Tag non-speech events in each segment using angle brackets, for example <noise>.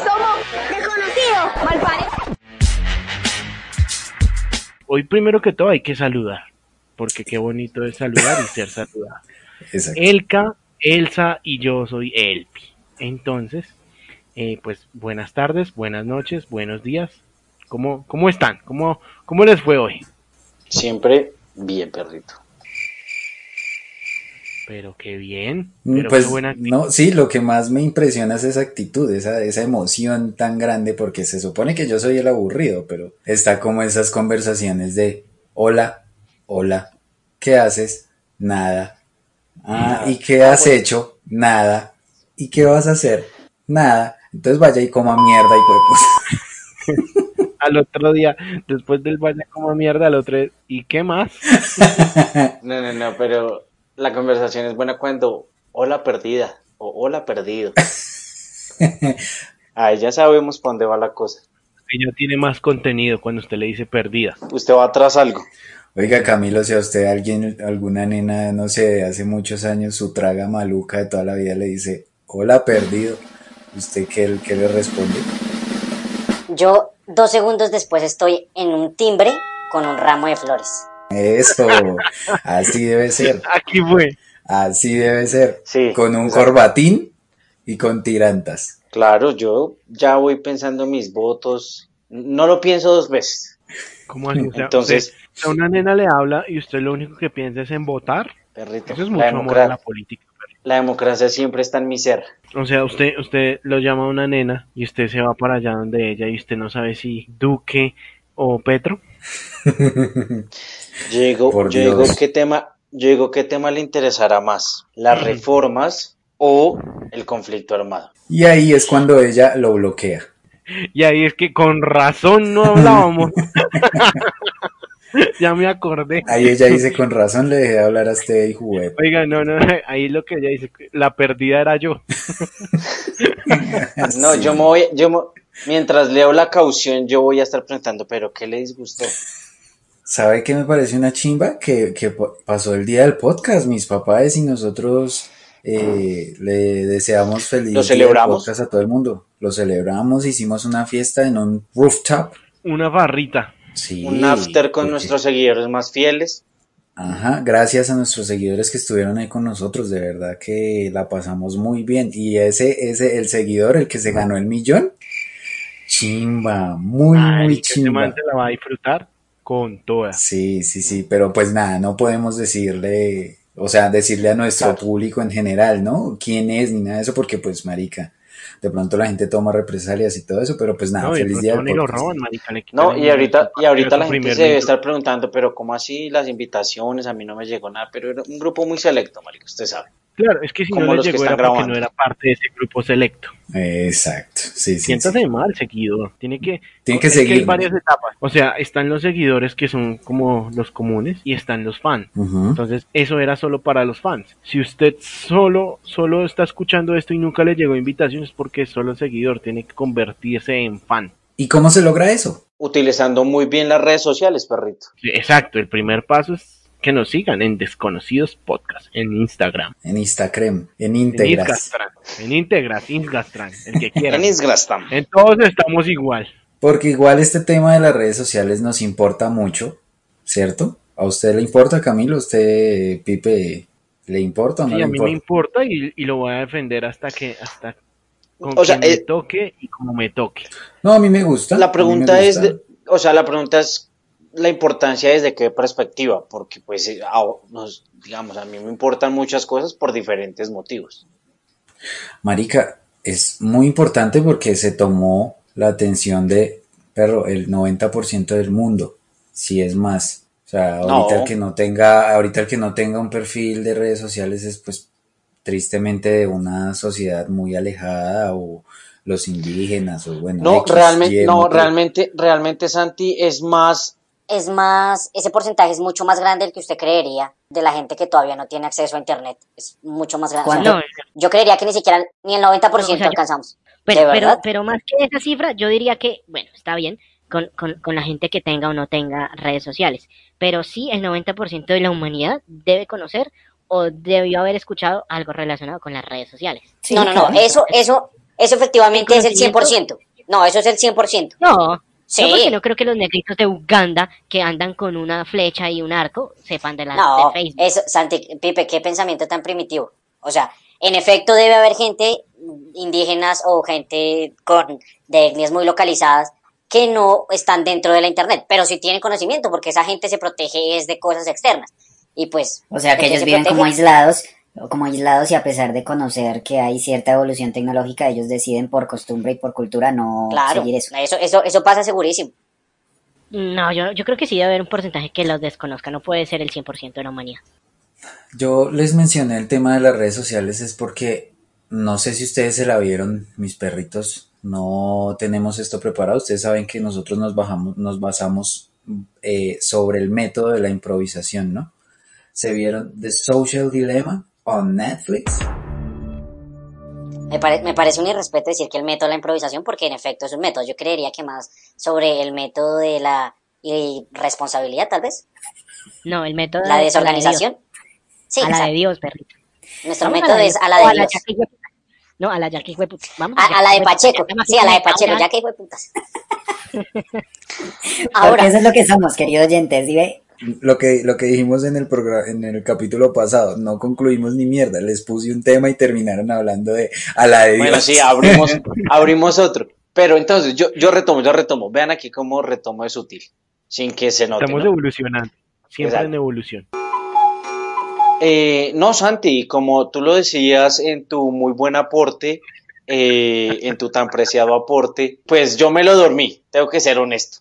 que somos desconocidos, malparidos. Hoy primero que todo hay que saludar, porque qué bonito es saludar y ser saludado. <laughs> Exacto. Elka, Elsa y yo soy Elpi. Entonces, eh, pues buenas tardes, buenas noches, buenos días. ¿Cómo, cómo están? ¿Cómo, ¿Cómo les fue hoy? Siempre bien, perrito. Pero qué bien. Mm, Pero Pues qué buena actitud. no, sí, lo que más me impresiona es esa actitud, esa, esa emoción tan grande, porque se supone que yo soy el aburrido, pero está como esas conversaciones de hola, hola, ¿qué haces? Nada. Ah, ¿y qué has hecho? Nada. ¿Y qué vas a hacer? Nada. Entonces vaya y coma mierda y pues. <laughs> Al otro día, después del vaya como mierda, al otro ¿y qué más? <laughs> No, no, no, pero la conversación es buena cuando hola perdida o hola perdido. <laughs> Ahí ya sabemos para dónde va la cosa. Ella tiene más contenido cuando usted le dice perdida. Usted va atrás algo. Oiga, Camilo, si a usted alguien, alguna nena, no sé, de hace muchos años, su traga maluca de toda la vida le dice, hola perdido, ¿usted qué, qué le responde? Yo dos segundos después estoy en un timbre con un ramo de flores. Eso, así debe ser, Aquí fue. así debe ser, Sí, con un exacto. corbatín y con tirantas. Claro, yo ya voy pensando mis votos. No lo pienso dos veces. ¿Cómo así? O sea, Entonces- a una nena le habla y usted lo único que piensa es en votar. Perrito, Eso es la, mucho amor democra- a la política. la democracia siempre está en mi ser. O sea, usted, usted lo llama a una nena y usted se va para allá donde ella y usted no sabe si Duque o Petro. Yo digo, yo qué tema, yo digo qué tema le interesará más, las reformas o el conflicto armado. Y ahí es cuando ella lo bloquea. <laughs> Y ahí es que con razón no hablábamos. <laughs> <laughs> ya me acordé. Ahí ella dice, con razón le dejé de hablar a este hijo web. Oiga, no, no, ahí lo que ella dice, la perdida era yo. No, Sí. yo me voy, yo me- mientras leo la caución, yo voy a estar preguntando, pero ¿qué le disgustó? <laughs> ¿Sabe qué me parece una chimba? Que, que pa- pasó el día del podcast, mis papás y nosotros eh, le deseamos feliz ¿Lo día del celebramos? podcast a todo el mundo. Lo celebramos, hicimos una fiesta en un rooftop. Una barrita. Sí, Un after con porque- nuestros seguidores más fieles. Ajá, gracias a nuestros seguidores que estuvieron ahí con nosotros, de verdad que la pasamos muy bien. Y ese, ese, el seguidor, el que se ganó el millón, chimba, muy, Ay, muy que este chimba. man se la va a disfrutar con todas. Sí, sí, sí, pero pues nada, no podemos decirle, o sea, decirle a nuestro Claro. público en general, ¿no? ¿Quién es? Ni nada de eso, porque pues, marica, de pronto la gente toma represalias y todo eso, pero pues nada, No, feliz día del roban, marica, le No, y ahorita, y ahorita la gente se debe estar preguntando, pero ¿cómo así las invitaciones? A mí no me llegó nada, pero era un grupo muy selecto, marica, usted sabe. Claro, es que si no le los que llegó era porque no era parte de ese grupo selecto. Exacto, sí, sí. sí. Siéntase mal, seguidor. Tiene que, Tiene que es hay varias etapas. O sea, están los seguidores que son como los comunes y están los fans. Entonces, eso era solo para los fans. Si usted solo, solo está escuchando esto y nunca le llegó invitación, es porque es solo seguidor, tiene que convertirse en fan. ¿Y cómo se logra eso? Utilizando muy bien las redes sociales, perrito. Sí, Exacto, el primer paso es que nos sigan en Desconocidos Podcast, en Instagram, En Instagram, en en Integras. Instagram, en Integras, Instagram, el que quiera. En Instagram. En todos estamos igual. Porque igual este tema de las redes sociales nos importa mucho, ¿cierto? ¿A usted le importa, Camilo? ¿Usted, Pipe, le importa o no Sí, le a mí importa? me importa y, y lo voy a defender hasta que, hasta con O sea, quien me eh, toque y como me toque. No, a mí me gusta. La pregunta es, de- o sea, la pregunta es la importancia desde qué perspectiva, porque pues, eh, a- nos, digamos, a mí me importan muchas cosas por diferentes motivos. Marica, es muy importante porque se tomó la atención de, perro, el 90% del mundo, si es más. O sea, ahorita No. el que no tenga, ahorita el que no tenga un perfil de redes sociales es pues tristemente de una sociedad muy alejada o los indígenas o bueno, No, X, realmente, Y, no, realmente, realmente, Santi, es más, Es más, ese porcentaje es mucho más grande del que usted creería de la gente que todavía no tiene acceso a internet. Es mucho más grande. O sea, ¿Cuándo? yo creería que ni siquiera ni el 90% No, o sea, yo- alcanzamos. Pero, ¿De pero, pero más que esa cifra, yo diría que, bueno, está bien con, con, con la gente que tenga o no tenga redes sociales, pero sí el 90% de la humanidad debe conocer o debió haber escuchado algo relacionado con las redes sociales. no, no, no, eso, eso, Eso efectivamente es el ¿Reconocimiento? 100%. No, eso es el 100%. No, Sí. yo porque no creo que los negritos de Uganda que andan con una flecha y un arco sepan de la No, de Facebook. eso, Santi, Pipe, qué pensamiento tan primitivo. O sea, en efecto debe haber gente indígenas o gente con de etnias muy localizadas que no están dentro de la internet, pero sí tienen conocimiento porque esa gente se protege es de cosas externas. Y pues O sea que ¿de qué ellos se viven como protegen? aislados, como aislados y a pesar de conocer que hay cierta evolución tecnológica, ellos deciden por costumbre y por cultura no Claro, seguir eso. eso, eso, eso pasa segurísimo. No, yo, yo creo que sí debe haber un porcentaje que los desconozca, no puede ser el 100% de la humanidad. Yo les mencioné el tema de las redes sociales es porque no sé si ustedes se la vieron, mis perritos, no tenemos esto preparado. Ustedes saben que nosotros nos bajamos, nos basamos eh, sobre el método de la improvisación, ¿no? Se vieron The Social Dilemma on Netflix. Me, pare- me parece un irrespeto decir que el método de la improvisación, porque en efecto es un método. Yo creería que más sobre el método de la irresponsabilidad, tal vez. No, el método La de- desorganización. Sí, A la de. Dios, perrito. Nuestro método la es a la de Dios. yaca hijueputa. No, a la yaca hijueputa. Vamos A, a la de Pacheco. Sí, a la de Pacheco, ya que hijo de putas. <laughs> Porque Ahora, eso es lo que somos, queridos oyentes, ¿sí ve? Lo que, lo que dijimos en el programa, en el capítulo pasado, no concluimos ni mierda, les puse un tema y terminaron hablando de a la de Bueno, Dios. sí, abrimos, <laughs> abrimos otro. Pero entonces, yo, yo retomo, yo retomo. Vean aquí cómo retomo es sutil, sin que se note. Estamos ¿no? evolucionando. Siempre Exacto. en evolución. Eh, no, Santi, como tú lo decías en tu muy buen aporte, eh, en tu tan preciado aporte, pues yo me lo dormí, tengo que ser honesto.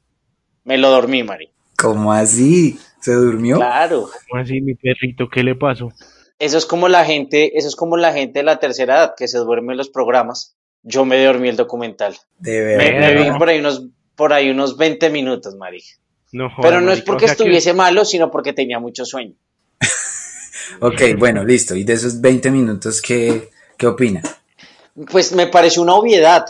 Me lo dormí, Mari. ¿Cómo así? ¿Se durmió? Claro. ¿Cómo así, mi perrito? ¿Qué le pasó? Eso es como la gente, eso es como la gente de la tercera edad que se duerme en los programas. Yo me dormí el documental. De Me, verdad. me vi por ahí unos, por ahí unos 20 minutos, Mari. No, joda, Pero no es porque o sea que- estuviese malo, sino porque tenía mucho sueño. <laughs> Ok, bueno, listo. Y de esos 20 minutos, ¿qué, qué opina? Pues me pareció una obviedad.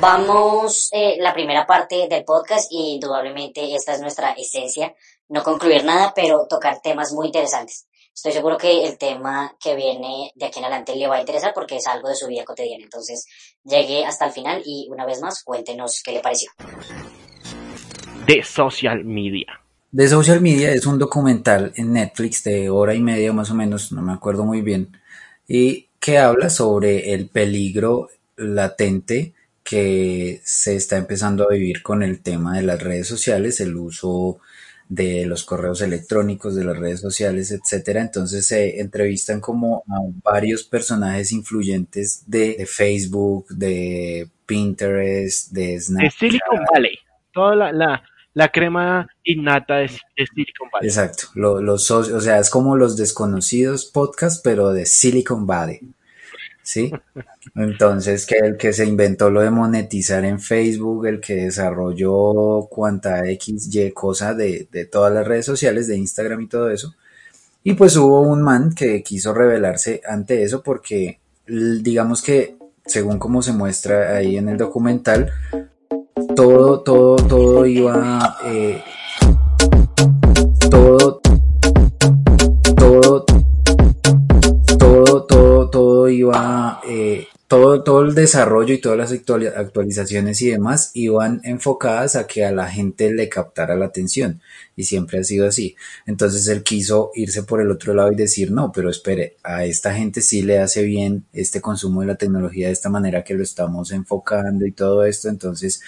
Vamos eh, la primera parte del podcast y indudablemente esta es nuestra esencia. No concluir nada, pero tocar temas muy interesantes. Estoy seguro que el tema que viene de aquí en adelante le va a interesar porque es algo de su vida cotidiana. Entonces, llegue hasta el final y una vez más, cuéntenos qué le pareció. De social media. The Social Media es un documental en Netflix de hora y media más o menos, no me acuerdo muy bien, y que habla sobre el peligro latente que se está empezando a vivir con el tema de las redes sociales, el uso de los correos electrónicos, de las redes sociales, etcétera. Entonces se entrevistan como a varios personajes influyentes de, de Facebook, de Pinterest, de De Snapchat. Silicon Valley. Toda la, la, la crema innata de, de Silicon Valley. Exacto, lo- los socios, o sea, es como los desconocidos podcast, pero de Silicon Valley, ¿sí? Entonces, que el que se inventó lo de monetizar en Facebook, el que desarrolló cuanta X, Y cosa de, de todas las redes sociales, de Instagram y todo eso. Y pues hubo un man que quiso rebelarse ante eso porque, digamos que, según como se muestra ahí en el documental, todo, todo, todo iba, eh, todo, eh, todo, todo el desarrollo y todas las actuali- actualizaciones y demás iban enfocadas a que a la gente le captara la atención y siempre ha sido así. Entonces él quiso irse por el otro lado y decir, no, pero espere, a esta gente sí le hace bien este consumo de la tecnología de esta manera que lo estamos enfocando y todo esto. Entonces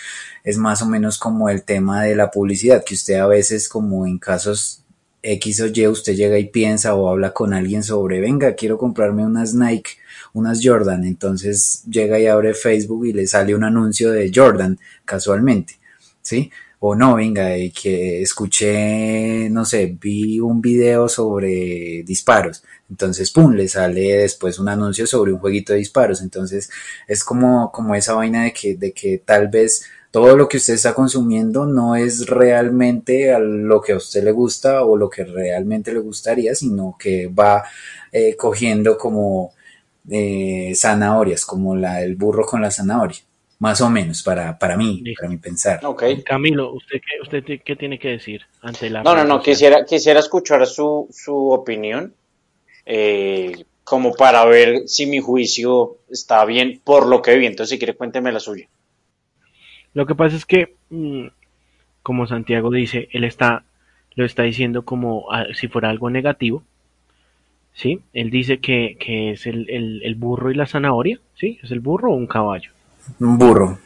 es más o menos como el tema de la publicidad, que usted a veces como en casos X o Y, usted llega y piensa o habla con alguien sobre, venga, quiero comprarme unas Nike, unas Jordan, entonces llega y abre Facebook y le sale un anuncio de Jordan casualmente, ¿sí? O no, venga, y que escuché, no sé, vi un video sobre disparos, entonces, pum, le sale después un anuncio sobre un jueguito de disparos, entonces es como, como esa vaina de que, de que tal vez todo lo que usted está consumiendo no es realmente a lo que a usted le gusta o lo que realmente le gustaría, sino que va eh, cogiendo como eh, zanahorias, como la, el burro con la zanahoria, más o menos, para, para mí, Listo. para mi pensar. Camilo, ¿usted qué, usted te- qué tiene que decir ante la No, no, no, quisiera, quisiera escuchar su, su opinión. Eh, como para ver si mi juicio está bien por lo que vi. Entonces, si quiere, cuénteme la suya. Lo que pasa es que, mm, como Santiago dice, él está, lo está diciendo como ah, si fuera algo negativo. ¿Sí? Él dice que, que es el, el- el burro y la zanahoria. ¿Sí? ¿Es el burro o un caballo? Un burro.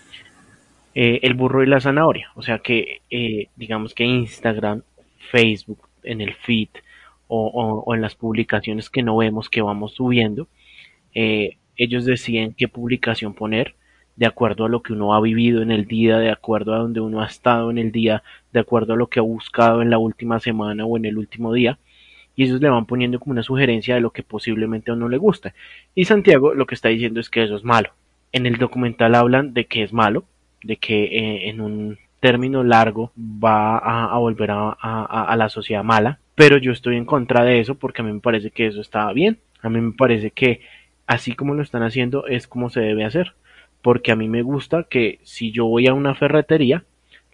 Eh, el burro y la zanahoria. O sea que, eh, digamos que Instagram, Facebook, en el feed o, o- o en las publicaciones que no vemos que vamos subiendo, eh, ellos deciden qué publicación poner de acuerdo a lo que uno ha vivido en el día, de acuerdo a donde uno ha estado en el día, de acuerdo a lo que ha buscado en la última semana o en el último día. Y ellos le van poniendo como una sugerencia de lo que posiblemente a uno le gusta. Y Santiago lo que está diciendo es que eso es malo. En el documental hablan de que es malo, de que eh, en un término largo va a, volver a, la sociedad mala, pero yo estoy en contra de eso porque a mí me parece que eso está bien. A mí me parece que así como lo están haciendo es como se debe hacer. Porque a mí me gusta que si yo voy a una ferretería,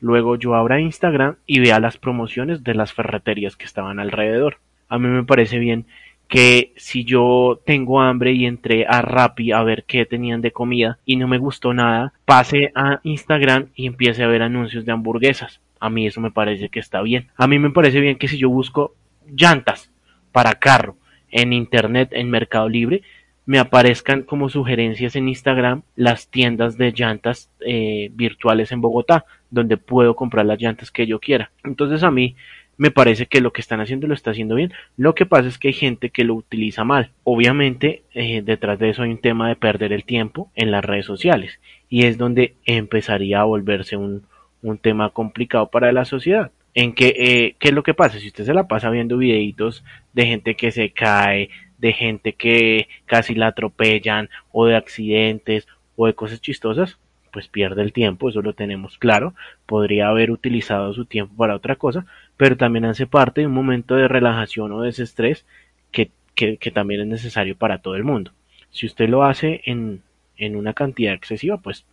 luego yo abra Instagram y vea las promociones de las ferreterías que estaban alrededor. A mí me parece bien que si yo tengo hambre y entré a Rappi a ver qué tenían de comida y no me gustó nada, pase a Instagram y empiece a ver anuncios de hamburguesas. A mí eso me parece que está bien. A mí me parece bien que si yo busco llantas para carro en internet, en Mercado Libre, me aparezcan como sugerencias en Instagram las tiendas de llantas eh, virtuales en Bogotá, donde puedo comprar las llantas que yo quiera. Entonces a mí me parece que lo que están haciendo lo está haciendo bien. Lo que pasa es que hay gente que lo utiliza mal. Obviamente, eh, detrás de eso hay un tema de perder el tiempo en las redes sociales. Y es donde empezaría a volverse un, un tema complicado para la sociedad. En que, eh, ¿qué es lo que pasa? Si usted se la pasa viendo videitos de gente que se cae, de gente que casi la atropellan, o de accidentes, o de cosas chistosas, pues pierde el tiempo, eso lo tenemos claro. Podría haber utilizado su tiempo para otra cosa, pero también hace parte de un momento de relajación o desestrés que, que, que también es necesario para todo el mundo. Si usted lo hace en, en una cantidad excesiva, pues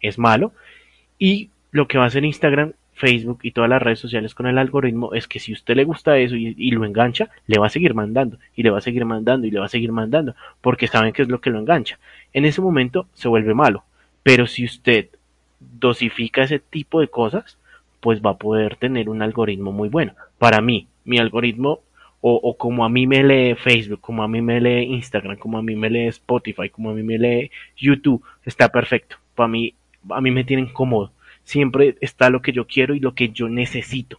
es malo. Y lo que va a hacer Instagram, Facebook y todas las redes sociales con el algoritmo es que si usted le gusta eso y, y lo engancha, le va a seguir mandando y le va a seguir mandando y le va a seguir mandando porque saben que es lo que lo engancha. En ese momento se vuelve malo, pero si usted dosifica ese tipo de cosas, pues va a poder tener un algoritmo muy bueno. Para mí, mi algoritmo, o, como a mí me lee Facebook, como a mí me lee Instagram, como a mí me lee Spotify, como a mí me lee YouTube, está perfecto. Para mí, a mí me tienen cómodo. Siempre está lo que yo quiero y lo que yo necesito.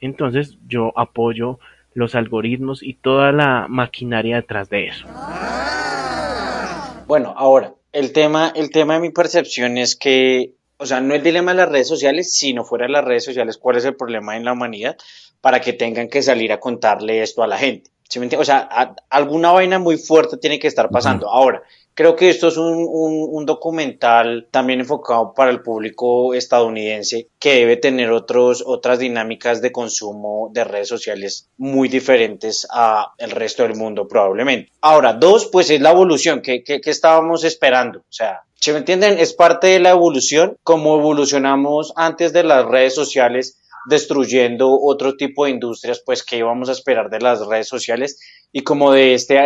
Entonces, yo apoyo los algoritmos y toda la maquinaria detrás de eso. Bueno, ahora, el tema, el tema de mi percepción es que, o sea, no el dilema de las redes sociales, sino fuera de las redes sociales, cuál es el problema en la humanidad para que tengan que salir a contarle esto a la gente. ¿Sí me? O sea, a- alguna vaina muy fuerte tiene que estar pasando. Ahora, creo que esto es un, un- un documental también enfocado para el público estadounidense que debe tener otros, otras dinámicas de consumo de redes sociales muy diferentes a el resto del mundo probablemente. Ahora, dos, pues es la evolución que, que, que estábamos esperando. O sea, ¿se me entienden? Es parte de la evolución, como evolucionamos antes de las redes sociales destruyendo otro tipo de industrias, pues que íbamos a esperar de las redes sociales y como de este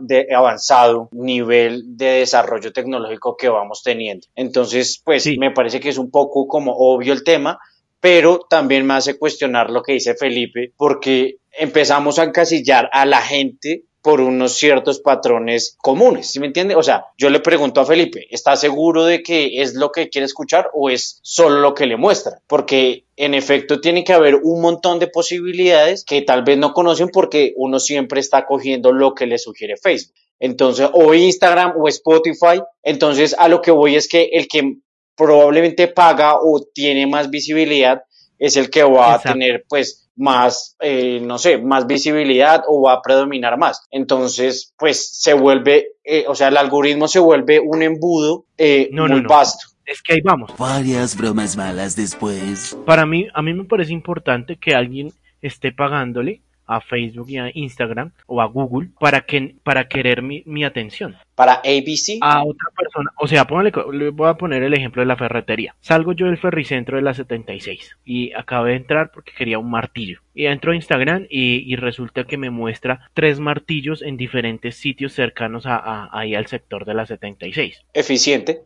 de avanzado nivel de desarrollo tecnológico que vamos teniendo. Entonces, pues Sí. me parece que es un poco como obvio el tema, pero también me hace cuestionar lo que dice Felipe, porque empezamos a encasillar a la gente por unos ciertos patrones comunes, ¿sí me entiende? O sea, yo le pregunto a Felipe, ¿está seguro de que es lo que quiere escuchar o es solo lo que le muestra? Porque en efecto tiene que haber un montón de posibilidades que tal vez no conocen porque uno siempre está cogiendo lo que le sugiere Facebook. Entonces, o Instagram o Spotify. Entonces, a lo que voy es que el que probablemente paga o tiene más visibilidad es el que va Exacto. a tener pues más, eh, no sé, más visibilidad o va a predominar más. Entonces, pues se vuelve, eh, o sea, el algoritmo se vuelve un embudo eh, No, no, muy no. vasto. Es que ahí vamos. Varias bromas malas después. Para mí, a mí me parece importante que alguien esté pagándole a Facebook y a Instagram o a Google para que para querer mi, mi atención Para ABC. a otra persona. O sea, póngale co- le voy a poner el ejemplo de la ferretería. Salgo yo del ferricentro de la 76 y acabé de entrar porque quería un martillo. Y entro a Instagram y, y resulta que me muestra tres martillos en diferentes sitios cercanos a, a- ahí al sector de la 76. Eficiente.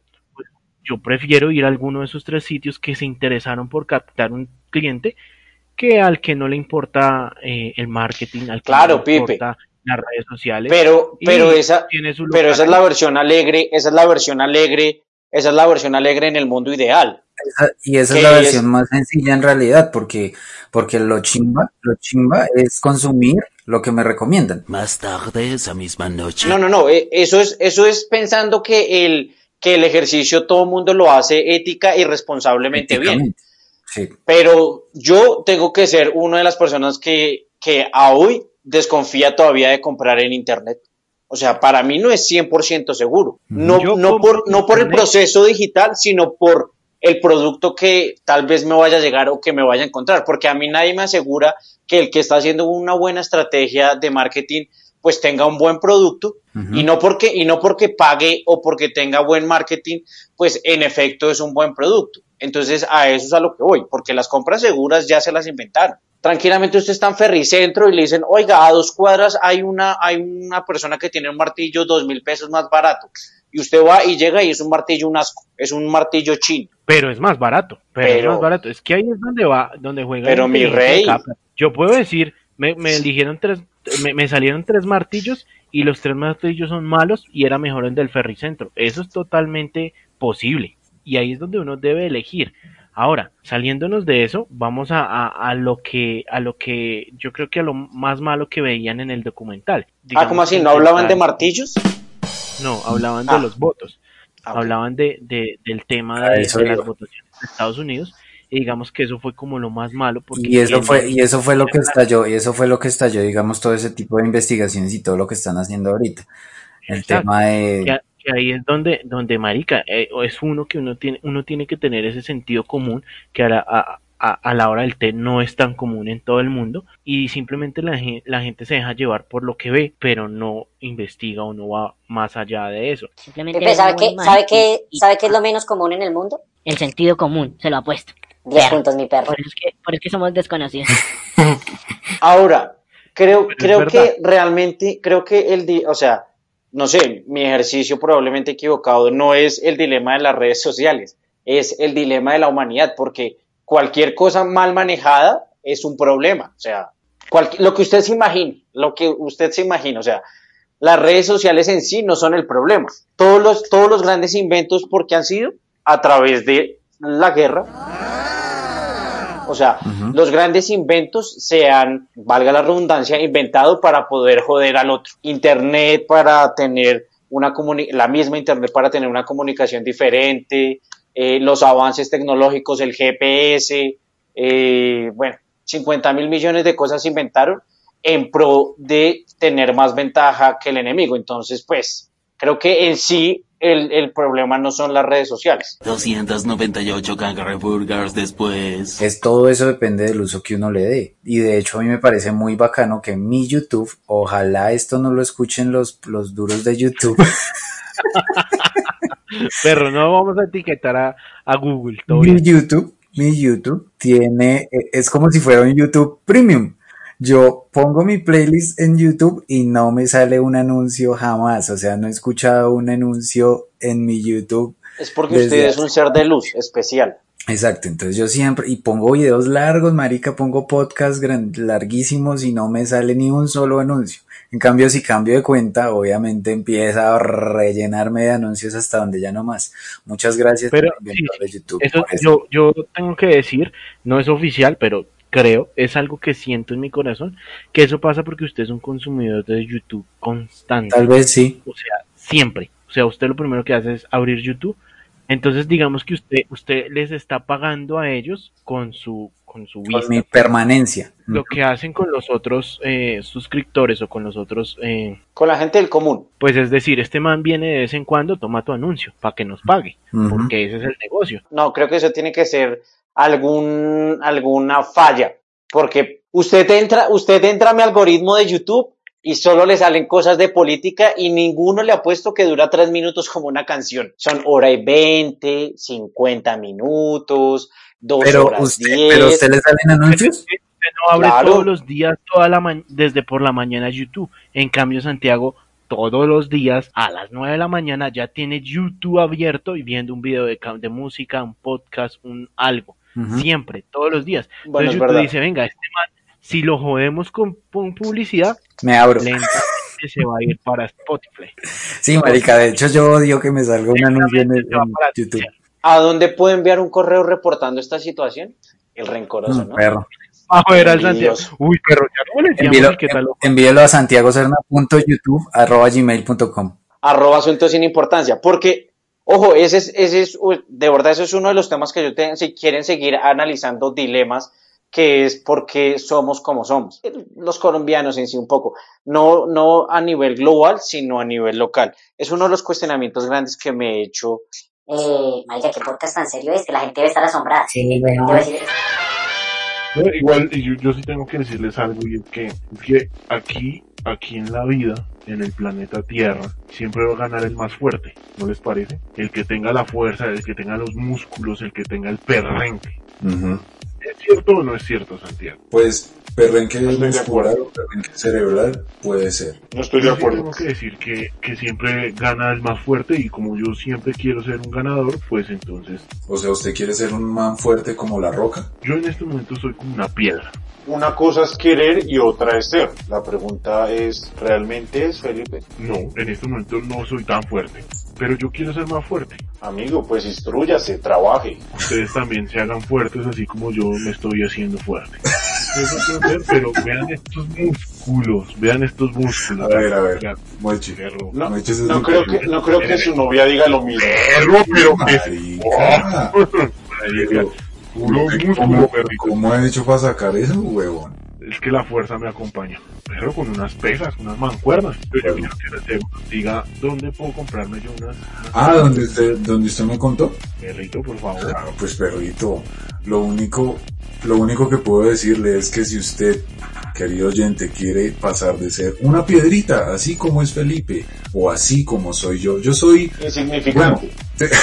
Yo prefiero ir a alguno de esos tres sitios que se interesaron por captar un cliente que al que no le importa eh, el marketing, al que Claro, no le Pipe. importa las redes sociales. Pero, pero esa, tiene su pero esa es la versión alegre, esa es la versión alegre, esa es la versión alegre en el mundo ideal. Esa- y esa es la es- versión más sencilla en realidad, porque, porque lo chimba, lo chimba es consumir lo que me recomiendan. Más tarde esa misma noche. No, no, no, eh, eso es, eso es pensando que el, que el ejercicio todo el mundo lo hace ética y responsablemente bien. Sí. Pero yo tengo que ser una de las personas que, que a hoy desconfía todavía de comprar en Internet. O sea, para mí no es 100% seguro. No, Yo no, por, no por el proceso digital, sino por el producto que tal vez me vaya a llegar o que me vaya a encontrar. Porque a mí nadie me asegura que el que está haciendo una buena estrategia de marketing pues tenga un buen producto y no porque y no porque pague o porque tenga buen marketing, pues en efecto es un buen producto. Entonces a eso es a lo que voy, porque las compras seguras ya se las inventaron. Tranquilamente usted está en Ferricentro y le dicen, oiga, a dos cuadras hay una, hay una persona que tiene un martillo dos mil pesos más barato. Y usted va y llega y es un martillo un asco, es un martillo chino. pero es más barato, pero, es más barato. Es que ahí es donde va, donde juega. Pero mi rey. Yo puedo decir, me, me eligieron tres, me, me salieron tres martillos y los tres martillos son malos y era mejor el del ferricentro. Eso es totalmente posible y ahí es donde uno debe elegir. Ahora, saliéndonos de eso, vamos a, a, a lo que a lo que yo creo que a lo más malo que veían en el documental. ah, ¿cómo así? ¿No hablaban de martillos? No, hablaban Ah. de los votos Ah, hablaban de, de- del tema A de, eso de las votaciones de Estados Unidos y digamos que eso fue como lo más malo porque Y eso fue, y eso fue lo que estalló, y eso fue lo que estalló, digamos, todo ese tipo de investigaciones y todo lo que están haciendo ahorita. El Exacto. tema de, que, ahí es donde donde marica eh, es uno que uno tiene uno tiene que tener ese sentido común que a la, a, a- a la hora del té no es tan común en todo el mundo y simplemente la, la gente se deja llevar por lo que ve pero no investiga o no va más allá de eso Simplemente ¿sabe qué, sabe, qué, ¿sabe qué es lo menos común en el mundo? El sentido común, se lo apuesto. 10 Perro. puntos, mi perro. Por eso es que, por eso es que somos desconocidos. <laughs> Ahora, creo, creo que realmente, creo que el, di- o sea, no sé, mi ejercicio probablemente equivocado no es el dilema de las redes sociales, es el dilema de la humanidad, porque cualquier cosa mal manejada es un problema, o sea, lo que usted se imagine, lo que usted se imagina, o sea, las redes sociales en sí no son el problema. Todos los, todos los grandes inventos, porque han sido a través de la guerra, o sea, los grandes inventos se han, valga la redundancia, inventado para poder joder al otro. Internet para tener una la misma Internet para tener una comunicación diferente, eh, los avances tecnológicos, el GPS, eh, bueno, 50 mil millones de cosas se inventaron en pro de tener más ventaja que el enemigo. Entonces, pues, creo que en sí el, el problema no son las redes sociales. 298 cangreburgers después. es todo eso depende del uso que uno le dé. Y de hecho a mí me parece muy bacano que mi YouTube, ojalá esto no lo escuchen los, los duros de YouTube, <laughs> pero no vamos a etiquetar a, a Google todo mi. YouTube, mi YouTube tiene, eh, es como si fuera un YouTube Premium. Yo pongo mi playlist en YouTube y no me sale un anuncio jamás. O sea, no he escuchado un anuncio en mi YouTube. Es porque Desde usted es un ser de luz especial. Exacto, entonces yo siempre, y pongo videos largos, marica, pongo podcasts gran- larguísimos y no me sale ni un solo anuncio. En cambio, si cambio de cuenta, obviamente empieza a rellenarme de anuncios hasta donde ya no más. Muchas gracias, Pero, sí, de YouTube. Eso por eso. yo, yo tengo que decir, no es oficial, pero creo, es algo que siento en mi corazón, que eso pasa porque usted es un consumidor de YouTube constante. Tal vez sí. O sea, siempre. O sea, usted lo primero que hace es abrir YouTube. Entonces, digamos que usted, usted les está pagando a ellos con su, con su Con mi permanencia. Lo que hacen con los otros eh, suscriptores o con los otros, eh, Con la gente del común. pues es decir, este man viene de vez en cuando, toma tu anuncio para que nos pague, porque ese es el negocio. No, creo que eso tiene que ser algún, alguna falla. Porque Usted entra, usted entra a mi algoritmo de YouTube y solo le salen cosas de política y ninguno le ha puesto que dura tres minutos como una canción. Son hora y veinte, cincuenta minutos, dos Pero horas usted, diez. pero usted le salen anuncios. Usted no abre Claro. todos los días, toda la ma- desde por la mañana YouTube. En cambio, Santiago, todos los días a las 9 de la mañana ya tiene YouTube abierto y viendo un video de, de música, un podcast, un algo. Siempre, todos los días. Bueno, es Entonces verdad. YouTube dice, venga, este man, si lo jodemos con, con publicidad, Me abro. lentamente se va a ir para Spotify. Sí, marica, de hecho yo odio que me salga un anuncio en, en YouTube. ¿A dónde puedo enviar un correo reportando esta situación? El rencoroso, Mm, ¿no? perro. A ver al Santiago. Uy, pero ya no le Envíelo, qué tal. envíelo a santiagoserna.youtube.gmail.com arroba asuntos sin importancia, porque, ojo, ese es, ese es, de verdad, eso es uno de los temas que yo tengo, si quieren seguir analizando dilemas, que es porque somos como somos. Los colombianos en sí un poco, no, no a nivel global, sino a nivel local. Es uno de los cuestionamientos grandes que me he hecho. Eh, marica, qué podcast tan serio es que la gente debe estar asombrada. Sí, decir, No, igual, y yo, yo sí tengo que decirles algo, y es que, es que aquí, aquí en la vida, en el planeta Tierra, siempre va a ganar el más fuerte, ¿no les parece? El que tenga la fuerza, el que tenga los músculos, el que tenga el perrenque. ¿Es cierto o no es cierto, Santiago? Pues perrenque estoy de muscular o perrenque cerebral puede ser. No estoy de acuerdo. Tengo que decir que, que siempre gana el más fuerte y como yo siempre quiero ser un ganador, pues entonces O sea, ¿usted quiere ser un man fuerte como la roca? yo en este momento soy como una piedra. Una cosa es querer y otra es ser. La pregunta es, ¿realmente es Felipe? No, en este momento no soy tan fuerte, pero yo quiero ser más fuerte. Amigo, pues instruyase, trabaje. Ustedes también se hagan fuertes así como yo me estoy haciendo fuerte. <laughs> Eso quiero ser, pero vean estos músculos, vean estos músculos. A ver, a ver. Perro. No, es no creo que, no creo que su novia diga lo mismo. Perro, pero que Marica. Marica, Puro músculo, ¿Cómo, perrito. ¿Cómo he hecho para sacar eso, huevón? Es que la fuerza me acompaña. Con unas pesas, unas mancuernas. Quiero que diga dónde puedo comprarme yo unas, Ah, donde usted, donde usted me contó. perrito, por favor. Ah, pues perrito, lo único, lo único que puedo decirle es que si usted, querido oyente, quiere pasar de ser una piedrita, así como es Felipe, o así como soy yo, yo soy, bueno, Insignificante. te- <laughs>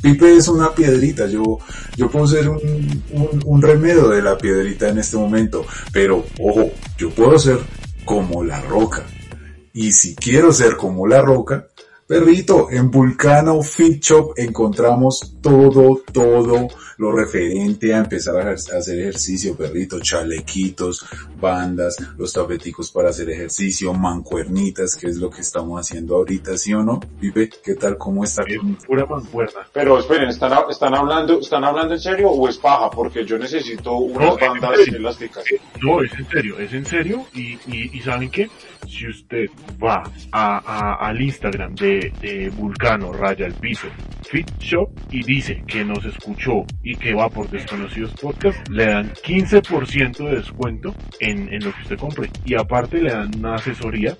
Pipe es una piedrita, yo, yo puedo ser un, un, un remedio de la piedrita en este momento, pero ojo, yo puedo ser como la roca. Y si quiero ser como la roca, perrito, en Vulcano Fit Shop encontramos todo, todo lo referente a empezar a hacer ejercicio, perrito, chalequitos, bandas, los tapeticos para hacer ejercicio, mancuernitas, que es lo que estamos haciendo ahorita, ¿sí o no? Pipe, ¿qué tal? ¿Cómo está? Es pura mancuerna. Pero esperen, ¿están, están hablando, ¿están hablando en serio o es paja? Porque yo necesito unas No, en bandas elásticas. No, es en serio, es en serio. Y, y, y ¿saben qué? Si usted va a, al Instagram de, de Vulcano, raya el piso, Fit Shop, y dice que nos escuchó y que va por Desconocidos Podcast, le dan 15% de descuento en, en lo que usted compre. Y aparte le dan una asesoría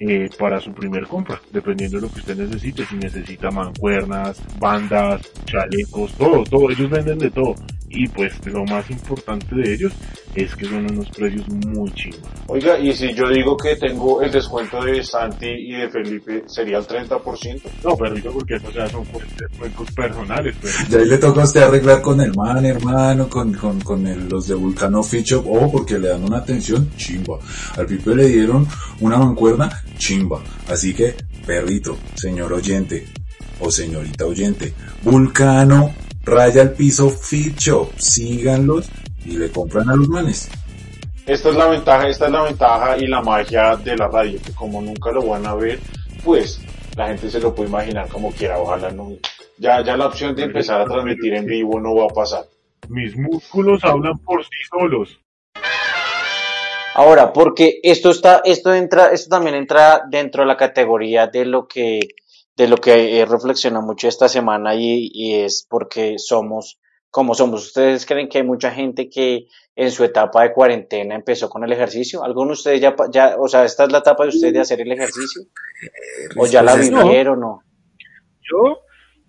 eh, para su primer compra, dependiendo de lo que usted necesite. Si necesita mancuernas, bandas, chalecos, todo, todo. Ellos venden de todo. Y pues lo más importante de ellos es que son unos precios muy chingos. Oiga, y si yo digo que tengo el descuento de Santi y de Felipe, ¿sería el 30%? No, perrito, porque eso ya son pues, descuentos personales, pero Ya ahí le toca a usted arreglar con el man, hermano, con, con, con el- los de Vulcano Fit Shop, ojo, porque le dan una atención chimba. Al Pipe le dieron una mancuerna chimba. Así que, perrito, señor oyente, o señorita oyente, Vulcano, raya al piso Fit Shop, síganlos y le compran a los manes. Esta es la ventaja, esta es la ventaja y la magia de la radio, que como nunca lo van a ver, pues la gente se lo puede imaginar como quiera, ojalá no. Ya, ya la opción de empezar a transmitir en vivo no va a pasar. mis músculos hablan por sí solos. Ahora, porque esto está, esto entra, esto también entra dentro de la categoría de lo que, de lo que he reflexionado mucho esta semana y, y es porque somos como somos. ¿Ustedes creen que hay mucha gente que en su etapa de cuarentena empezó con el ejercicio? ¿Alguno de ustedes ya, ya, o sea, esta es la etapa de ustedes de hacer el ejercicio? ¿O ya la Pues no. vivieron o no? Yo,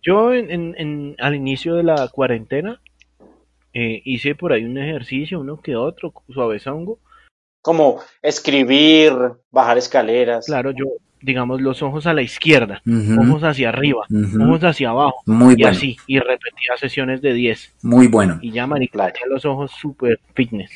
yo en- al inicio de la cuarentena Eh, hice por ahí un ejercicio, uno que otro, suavezongo. Como escribir, bajar escaleras. Claro, yo, digamos, los ojos a la izquierda, Ujú. ojos hacia arriba, Ujú. ojos hacia abajo. Muy y bueno. así, y repetía sesiones de 10. Muy bueno. Y ya, marica, tenía los ojos súper fitness.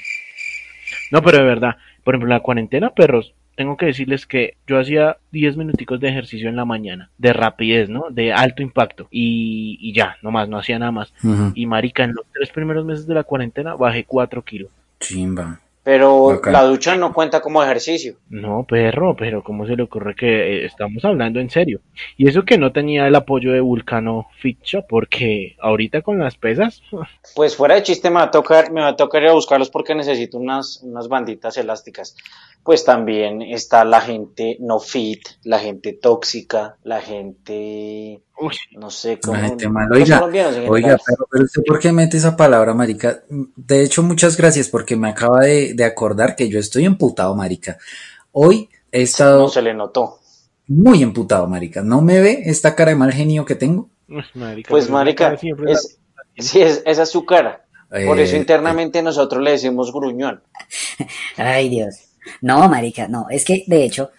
No, pero de verdad, por ejemplo, la cuarentena, perros, tengo que decirles que yo hacía 10 minuticos de ejercicio en la mañana, de rapidez, ¿no? De alto impacto. Y, y ya, nomás, no hacía nada más. Y marica, en los tres primeros meses de la cuarentena bajé 4 kilos. Chimba. Pero la ducha no cuenta como ejercicio. No, perro, pero ¿cómo se le ocurre que eh, estamos hablando en serio? Y eso que no tenía el apoyo de Vulcano Shop, porque ahorita con las pesas, <laughs> Pues fuera de chiste me va a tocar, me va a tocar ir a buscarlos porque necesito unas, unas banditas elásticas. Pues también está la gente no fit, la gente tóxica, la gente, uy, no sé cómo. La gente mala. los Oiga, oiga, pero, pero usted por qué mete esa palabra, marica? De hecho, muchas gracias porque me acaba de, de acordar que yo estoy emputado, marica. Hoy he estado No se le notó. muy emputado, marica. ¿No me ve esta cara de mal genio que tengo? uy, marica, Pues marica, esa siempre es, sí, es, esa es su cara. Por Eh, eso internamente nosotros le decimos gruñón. <laughs> Ay, Dios. No, marica, no. Es que, de hecho,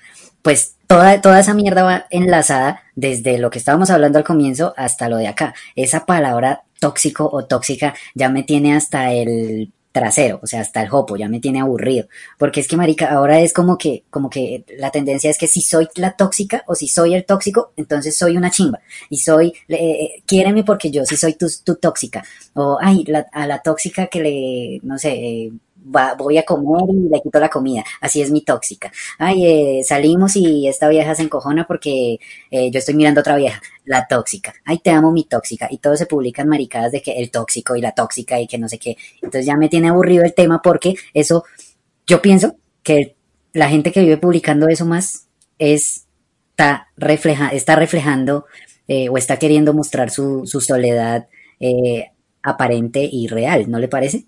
pues toda, toda esa mierda va enlazada desde lo que estábamos hablando al comienzo hasta lo de acá. Esa palabra tóxico o tóxica ya me tiene hasta el trasero, o sea, hasta el jopo, ya me tiene aburrido. Porque es que, marica, ahora es como que, como que la tendencia es que si soy la tóxica o si soy el tóxico, entonces soy una chimba. Y soy, eh, quiéreme porque yo sí soy tu, tu tóxica. O, ay, la- a la tóxica que le, no sé, eh, voy a comer y le quito la comida. Así es mi tóxica. Ay, eh, salimos y esta vieja se encojona porque eh, yo estoy mirando a otra vieja. La tóxica. Ay, te amo mi tóxica. Y todos se publican maricadas de que el tóxico y la tóxica y que no sé qué. Entonces ya me tiene aburrido el tema porque eso, yo pienso que la gente que vive publicando eso más es, está, refleja, está reflejando eh, o está queriendo mostrar su, su soledad eh, aparente y real, ¿no le parece?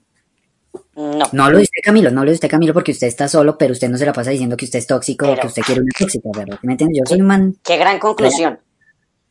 No. No lo dice Camilo, no lo dice Camilo porque usted está solo, pero usted no se la pasa diciendo que usted es tóxico o que usted quiere una tóxica, ¿verdad? ¿Me entiende? Yo soy un man. Qué gran conclusión.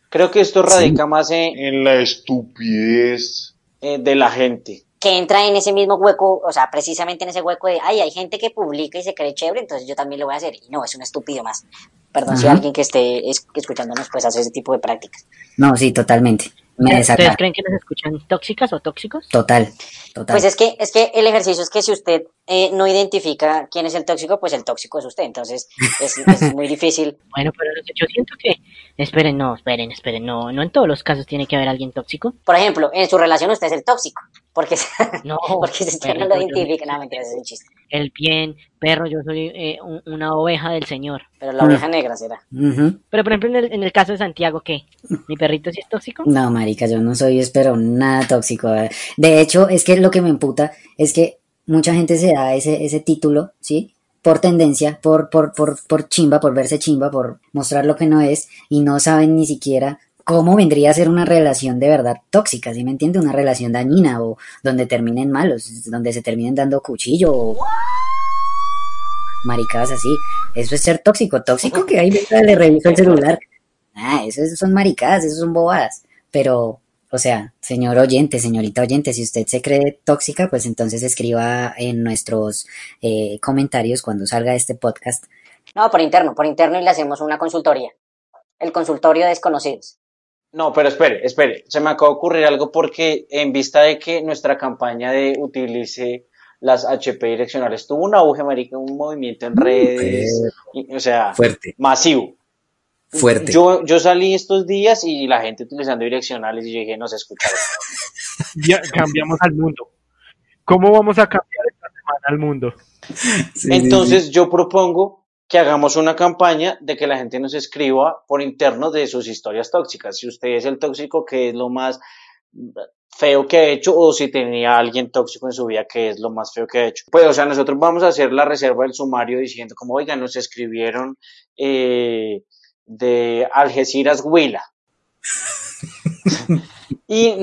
Creo que esto radica más en, En la estupidez. eh, de la gente. Que entra en ese mismo hueco, o sea, precisamente en ese hueco de, ay, hay gente que publica y se cree chévere, entonces yo también lo voy a hacer. Y no, es un estúpido más. Perdón si alguien que esté es- escuchándonos pues hace ese tipo de prácticas. No, sí, totalmente. Me ¿Ustedes creen que nos escuchan tóxicas o tóxicos? Total, total. Pues es que, es que el ejercicio es que si usted eh, no identifica quién es el tóxico, pues el tóxico es usted. Entonces es, <laughs> es muy difícil. Bueno, pero yo siento que... Esperen, no, esperen, esperen, no, no en todos los casos tiene que haber alguien tóxico. Por ejemplo, en su relación usted es el tóxico. Porque, <laughs> No, <laughs> porque si usted no lo identifica, no, mentira, ese es un chiste. El bien, perro, yo soy eh, un- una oveja del Señor. Pero la Mm. oveja negra será. Ujú. Pero por ejemplo en el, en el caso de Santiago, ¿qué? ¿Mi perrito sí es tóxico? No, marica, yo no soy, espero, nada tóxico. De hecho, es que lo que me emputa es que mucha gente se da ese, ese título, ¿sí? Por tendencia, por, por, por, por chimba, por verse chimba, por mostrar lo que no es, y no saben ni siquiera cómo vendría a ser una relación de verdad tóxica, ¿sí me entiende? Una relación dañina o donde terminen malos, donde se terminen dando cuchillo o maricadas así. Eso es ser tóxico. Tóxico que ahí le reviso el celular. Ah, eso es- son maricadas, eso son bobadas. Pero, o sea, señor oyente, señorita oyente, si usted se cree tóxica, pues entonces escriba en nuestros eh, comentarios cuando salga este podcast. No, por interno, por interno y le hacemos una consultoría. El consultorio de desconocidos. No, pero espere, espere. Se me acaba de ocurrir algo porque en vista de que nuestra campaña de utilice las HP direccionales tuvo un auge, marica, un movimiento en redes, y- o sea, Fuerte, masivo. fuerte. Yo, yo salí estos días y la gente utilizando direccionales y yo dije, no se escucha. <laughs> ya cambiamos al mundo. ¿Cómo vamos a cambiar esta semana al mundo? Sí, sí, Entonces yo propongo que hagamos una campaña de que la gente nos escriba por interno de sus historias tóxicas. Si usted es el tóxico, que es lo más feo que ha hecho? O si tenía alguien tóxico en su vida, que es lo más feo que ha hecho? Pues, o sea, nosotros vamos a hacer la reserva del sumario diciendo como, oigan, nos escribieron eh, de Algeciras Huila. <laughs> y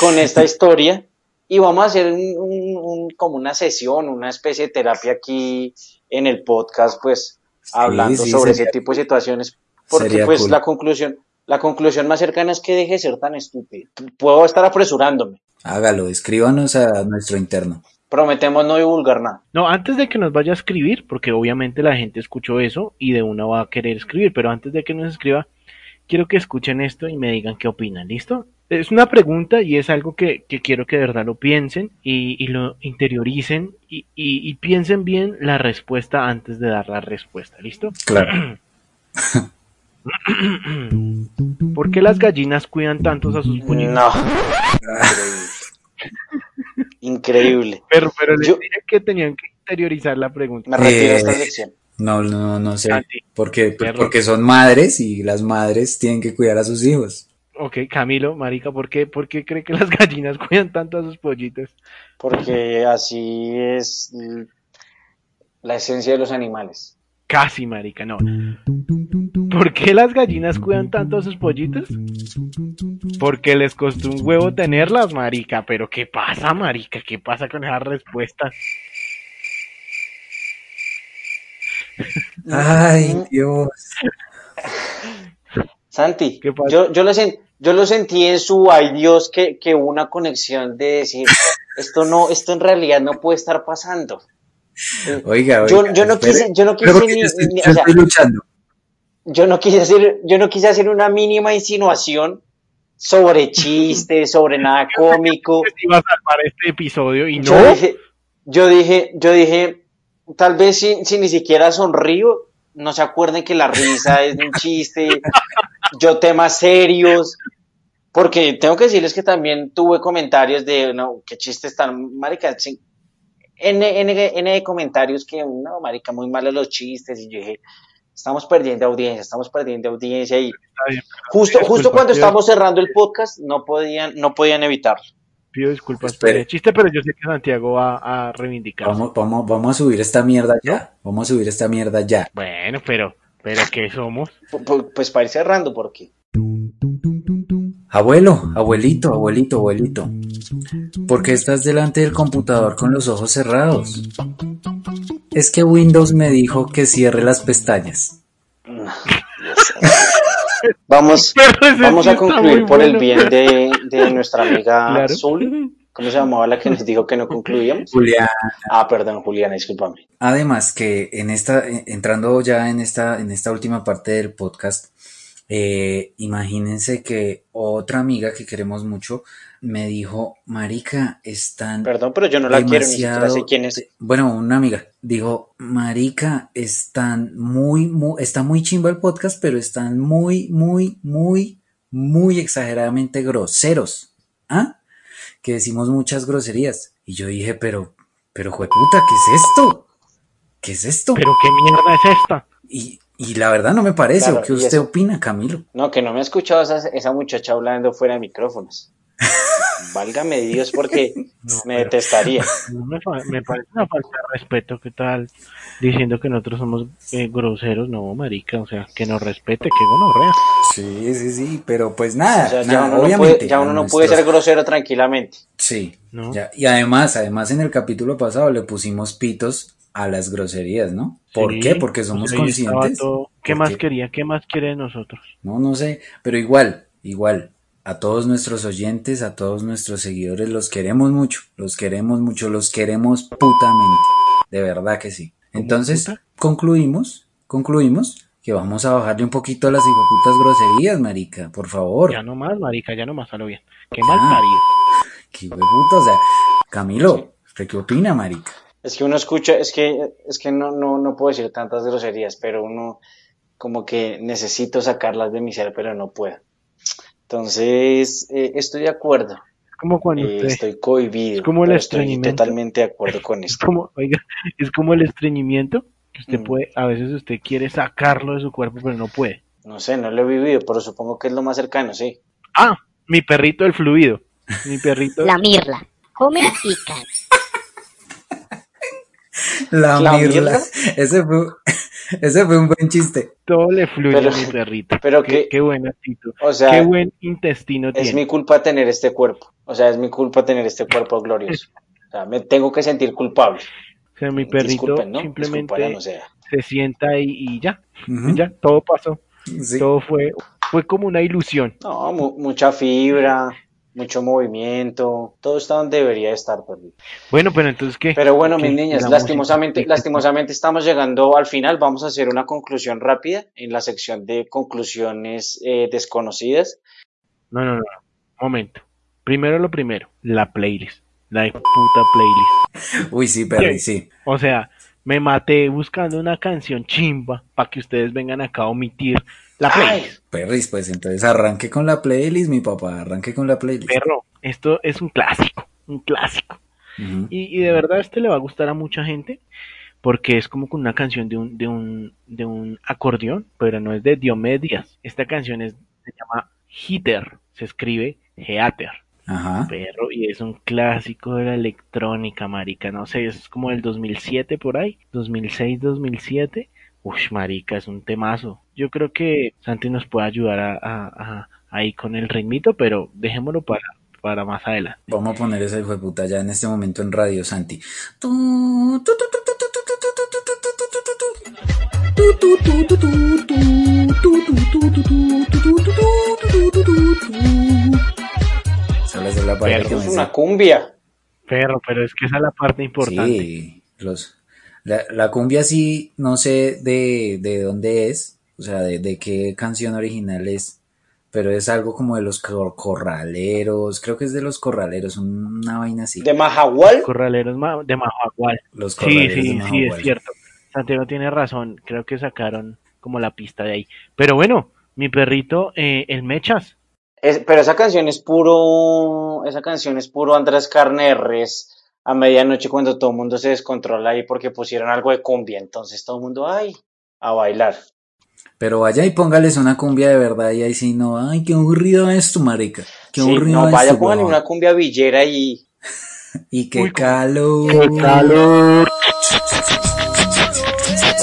con esta historia y vamos a hacer un, un- un- como una sesión, una especie de terapia aquí en el podcast, pues hablando sí, sobre sería- ese tipo de situaciones, porque pues cool. la conclusión, La conclusión más cercana es que deje de ser tan estúpido. Puedo estar apresurándome. Hágalo, escríbanos a nuestro interno. Prometemos no divulgar nada. No, antes de que nos vaya a escribir, porque obviamente la gente escuchó eso y de una va a querer escribir, pero antes de que nos escriba, quiero que escuchen esto y me digan qué opinan, ¿listo? Es una pregunta y es algo que, que quiero que de verdad lo piensen y, y lo interioricen y, y- y piensen bien la respuesta antes de dar la respuesta, ¿listo? Claro. <clears throat> ¿Por qué las gallinas cuidan tantos a sus pollitos? No. Increíble. <laughs> Pero, pero les Yo- dije que tenían que interiorizar la pregunta. Me retiro de esta Eh, sección. No, no, no sé. Santi, Porque, porque son madres y las madres tienen que cuidar a sus hijos. Ok, Camilo, marica, ¿por qué, ¿por qué cree que las <laughs> gallinas cuidan tanto a sus pollitos? Porque así es mm, la esencia de los animales. Casi, marica, no. ¿Por qué las gallinas cuidan tanto a sus pollitos? Porque les costó un huevo tenerlas, marica. Pero ¿qué pasa, marica? ¿Qué pasa con esas respuestas? Ay, Dios. <laughs> Santi, ¿Qué pasa? yo, yo, lo sen- yo lo sentí en su ay Dios que, que hubo una conexión de decir, <laughs> esto no, esto en realidad no puede estar pasando. Oiga, <laughs> oiga. Yo, yo no espere. quise, yo no quise ni, yo estoy, ni- yo o sea, estoy luchando. yo no quise hacer, yo no quise hacer una mínima insinuación sobre chistes, sobre nada <laughs> cómico. Iba a salvar este episodio y Yo no. dije, yo dije, yo dije, tal vez si, si ni siquiera sonrío, no se acuerden que la risa es un chiste, yo temas serios, porque tengo que decirles que también tuve comentarios de, no, qué chistes tan, marica, N, N, N de comentarios que, no, marica, muy malos los chistes, y yo dije, estamos perdiendo audiencia, estamos perdiendo audiencia, y justo, justo disculpas, cuando estábamos cerrando el podcast, no podían, no podían evitarlo. Pido disculpas por Espere. el chiste, pero yo sé que Santiago va a reivindicar. Vamos, vamos, vamos a subir esta mierda ya. Vamos a subir esta mierda ya. Bueno, pero, pero ¿qué somos? Pu- pu- Pues para ir cerrando, porque Abuelo, abuelito, abuelito, abuelito. ¿Por qué estás delante del computador con los ojos cerrados? Es que Windows me dijo que cierre las pestañas. <laughs> Vamos, <laughs> vamos a concluir por el bien de, de nuestra amiga Claro. Zul. ¿Cómo se llamaba la que nos dijo que no concluíamos? Julián. Ah, perdón, Juliana, discúlpame. Además que en esta, eh, entrando ya en esta, en esta última parte del podcast, eh, imagínense que otra amiga que queremos mucho me dijo, Marica, están Perdón, pero yo no la quiero, ni sé quién es. Bueno, una amiga dijo, Marica, están muy, muy, está muy chimba el podcast, pero están muy, muy, muy, muy exageradamente groseros. ¿Ah? Que decimos muchas groserías. Y yo dije, pero, pero jueputa, ¿qué es esto? ¿Qué es esto? ¿Pero qué mierda es esta? Y, y la verdad no me parece. Claro, ¿O qué usted eso- opina, Camilo? No, que no me ha escuchado esa, esa muchacha hablando fuera de micrófonos. <laughs> Válgame Dios, porque <laughs> No, me pero- detestaría. No me, parece una falta de respeto, ¿qué tal? Diciendo que nosotros somos eh, groseros, no, marica, o sea, que nos respete, que gonorrea. Sí, sí, sí, pero pues nada, O sea, ya uno no obviamente. puede, ya uno no puede ser grosero tranquilamente. Sí, ¿No? ya, y además, además en el capítulo pasado le pusimos pitos a las groserías, ¿no? ¿Por Sí, qué? Porque somos pues conscientes. todo. ¿Qué más quería? ¿Qué más quiere de nosotros? No, no sé, pero igual, igual, a todos nuestros oyentes, a todos nuestros seguidores, los queremos mucho, los queremos mucho, los queremos putamente, de verdad que sí. Entonces, puta? concluimos, concluimos que vamos a bajarle un poquito a las hijoputas groserías, marica, por favor. Ya no más, marica, ya no más, a lo bien. Qué mal parido. Qué hueputa, o sea, Camilo, ¿usted qué opina, marica? Es que uno escucha, es que, es que no, no, no puedo decir tantas groserías, pero uno como que necesito sacarlas de mi ser, pero no puedo. Entonces, eh, estoy de acuerdo. Es como cuando Eh, estoy cohibido. es como el pero estoy estreñimiento. totalmente de acuerdo con Es esto. como, oiga, es como el estreñimiento, que usted Mm. puede, a veces usted quiere sacarlo de su cuerpo, pero no puede. No sé, no lo he vivido, pero supongo que es lo más cercano, sí. Ah, mi perrito el fluido. Mi perrito... La mirla. Come y. La, ¿La mirla. mirla? Ese fue, <laughs> ese fue un buen chiste. Todo le fluye Pero- a mi <laughs> perrito. pero qué, que- qué buen actitud. O sea, qué buen intestino es tiene. mi culpa tener este cuerpo. O sea, es mi culpa tener este cuerpo glorioso. O sea, me tengo que sentir culpable. O sea, mi perrito Disculpen, ¿no? simplemente no sea. se sienta y, y ya. Ya, todo pasó. Sí. Todo fue fue como una ilusión. No, mu- mucha fibra, mucho movimiento, todo está donde debería estar, perrito. Bueno, pero entonces qué? Pero bueno, ¿Qué? mis niñas, La lastimosamente, música. lastimosamente estamos llegando al final. Vamos a hacer una conclusión rápida en la sección de conclusiones eh, desconocidas. No, no, no, no. Momento. Primero lo primero, la playlist. La puta playlist. Uy, sí, Perry, sí. O sea, me maté buscando una canción chimba para que ustedes vengan acá a omitir la playlist. Perris, pues entonces arranque con la playlist, mi papá, arranque con la playlist. Perro, esto es un clásico, un clásico. Y, y de verdad este le va a gustar a mucha gente porque es como con una canción de un, de un, de un acordeón, pero no es de Diomedes. Esta canción es, se llama Hitter, se escribe Heater. Ajá. Perro, y es un clásico de la electrónica, marica, no sé, es como del 2007 por ahí, 2006, 2007. Ush, marica, es un temazo. Yo creo que Santi nos puede ayudar a, a- a- ahí con el ritmito, pero dejémoslo para, para más adelante. Vamos a poner esa hijo de puta ya en este momento en radio, Santi. Pero es una cumbia. Pero, pero es que esa es la parte importante. Sí, los, la, la, cumbia sí, no sé de, de dónde es, o sea, de, de, qué canción original es, pero es algo como de los corraleros, creo que es de los corraleros, una vaina así. ¿De Mahahual? Corraleros de Mahahual. Los corraleros sí, sí, de sí, es cierto. Santiago tiene razón, creo que sacaron como la pista de ahí. Pero bueno, mi perrito, eh, el Mechas, es- pero esa canción es puro, esa canción es puro Andrés Carne de Res a medianoche cuando todo el mundo se descontrola ahí porque pusieron algo de cumbia. Entonces todo el mundo, ay, a bailar. Pero vaya y póngales una cumbia de verdad y ahí sí no, ay, qué aburrido esto, marica. Qué Sí, aburrido no, vaya, póngale una cumbia villera y <laughs> Y qué calor. ¡Qué calor!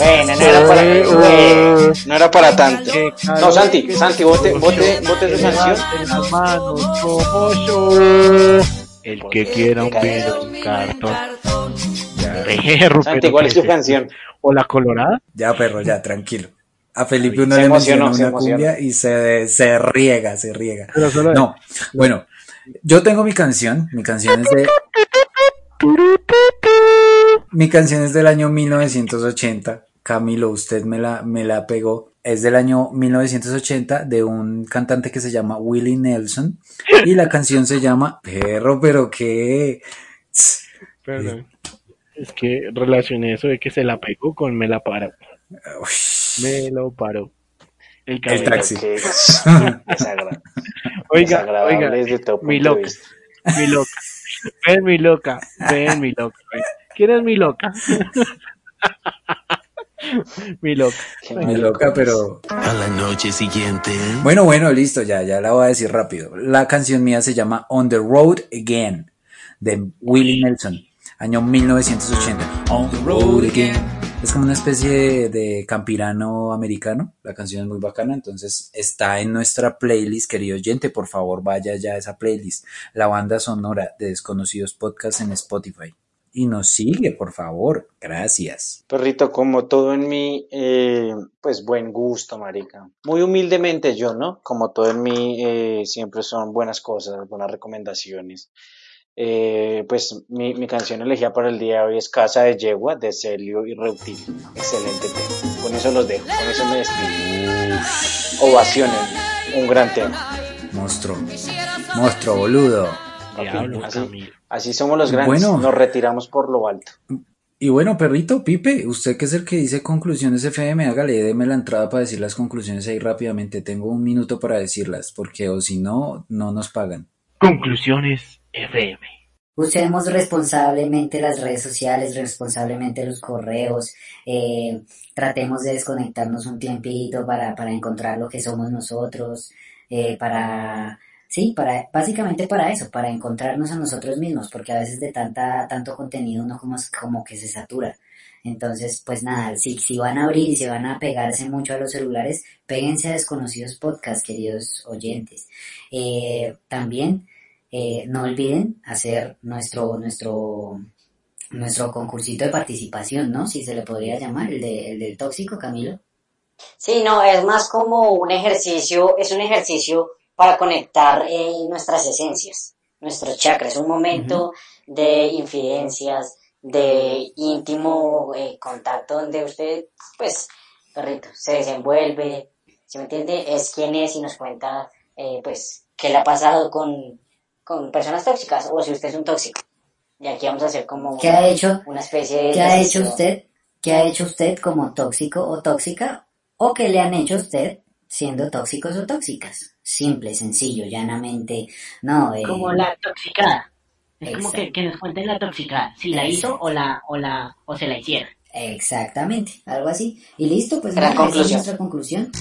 Bueno, no era para, bueno, no era para tanto. No, Santi, Santi, bote, bote, bote su yo. El que quiera un vino, un cartón. Perro, Santi, ¿cuál ¿qué es tu canción? ¿O la colorada? Ya, perro, ya, tranquilo. A Felipe uno Se le emocionó, menciona se una cumbia y se, se riega, se riega. Pero solo No, bueno, yo tengo mi canción, mi canción es de... <laughs> Mi canción es del año 1980. Camilo, usted me la, me la pegó. Es del año 1980 de un cantante que se llama Willie Nelson. Y la canción se llama Perro, pero qué. Perdón. Es que relacioné eso de que se la pegó con me la paró. Me lo paró. El, El taxi. Que es desagra- <laughs> Oiga, oiga, mi loca, mi loca. Ven mi loca, ven mi loca. ven. ¿Quién es mi loca? <laughs> mi loca. Me loca, pero. A la noche siguiente. Bueno, bueno, listo, ya, ya la voy a decir rápido. La canción mía se llama On the Road Again, de Willie Nelson, año 1980. On the Road Again. Es como una especie de, de campirano americano. La canción es muy bacana, entonces está en nuestra playlist, querido oyente. Por favor, vaya ya a esa playlist. La banda sonora de Desconocidos Podcast en Spotify. Y nos sigue, por favor. Gracias. Perrito, como todo en mí, eh, pues buen gusto, marica. Muy humildemente yo, ¿no? Como todo en mí, eh, siempre son buenas cosas, buenas recomendaciones. Eh, pues mi, mi canción elegida para el día de hoy es Casa de Yegua, de Celio y Reutilio. Excelente tema. Con eso los dejo, con eso me despido. Ovaciones, un gran tema. Monstruo. Monstruo, boludo. Diablo, Así, Camilo. así somos los grandes, Bueno. nos retiramos por lo alto. Y bueno, perrito, Pipe, usted que es el que dice conclusiones FM, hágale, deme la entrada para decir las conclusiones ahí rápidamente. Tengo un minuto para decirlas, porque o si no, no nos pagan. Conclusiones FM. Usemos responsablemente las redes sociales, responsablemente los correos, eh, tratemos de desconectarnos un tiempito para, para encontrar lo que somos nosotros, eh, para, sí, para, básicamente para eso, para encontrarnos a nosotros mismos, porque a veces de tanta, tanto contenido uno como, como que se satura. Entonces, pues nada, si, si van a abrir y se van a pegarse mucho a los celulares, péguense a desconocidos podcasts, queridos oyentes. Eh, también, eh, no olviden hacer nuestro, nuestro, nuestro concursito de participación, ¿no? Si se le podría llamar, el, de, el del tóxico, Camilo. Sí, no, es más como un ejercicio, es un ejercicio para conectar eh, nuestras esencias, nuestros chakras, un momento de infidencias, de íntimo eh, contacto donde usted, pues, perrito, se desenvuelve, si me entiende, es quien es y nos cuenta, eh, pues, qué le ha pasado con, con personas tóxicas o si usted es un tóxico. Y aquí vamos a hacer como ¿Qué ha hecho? una especie de... ¿Qué ha hecho usted? ¿Qué ha hecho usted como tóxico o tóxica? ¿O qué le han hecho a usted siendo tóxicos o tóxicas? Simple, sencillo, llanamente. No, eh, Como la toxicada. Es como que, que nos cuenten la toxicada. Si la hizo o la, o la, o se la hicieron. Exactamente, algo así. Y listo, pues conclusión. nuestra conclusión.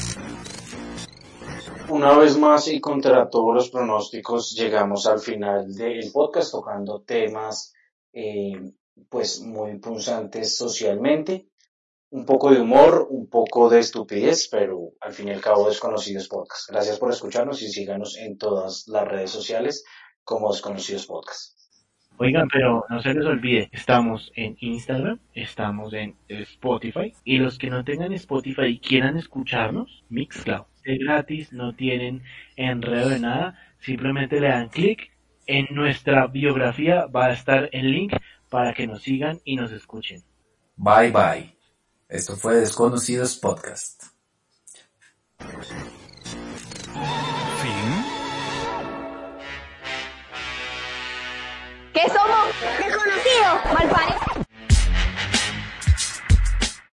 Una vez más y contra todos los pronósticos llegamos al final del podcast tocando temas eh, pues muy punzantes socialmente, un poco de humor, un poco de estupidez, pero al fin y al cabo Desconocidos Podcast. Gracias por escucharnos y síganos en todas las redes sociales como Desconocidos Podcast. Oigan, pero no se les olvide, estamos en Instagram, estamos en Spotify y los que no tengan Spotify y quieran escucharnos, Mixcloud. Es gratis, no tienen enredo de nada, simplemente le dan clic. En nuestra biografía va a estar el link para que nos sigan y nos escuchen. Bye bye. Esto fue Desconocidos Podcast. ¿Qué somos? Desconocidos, malparidos.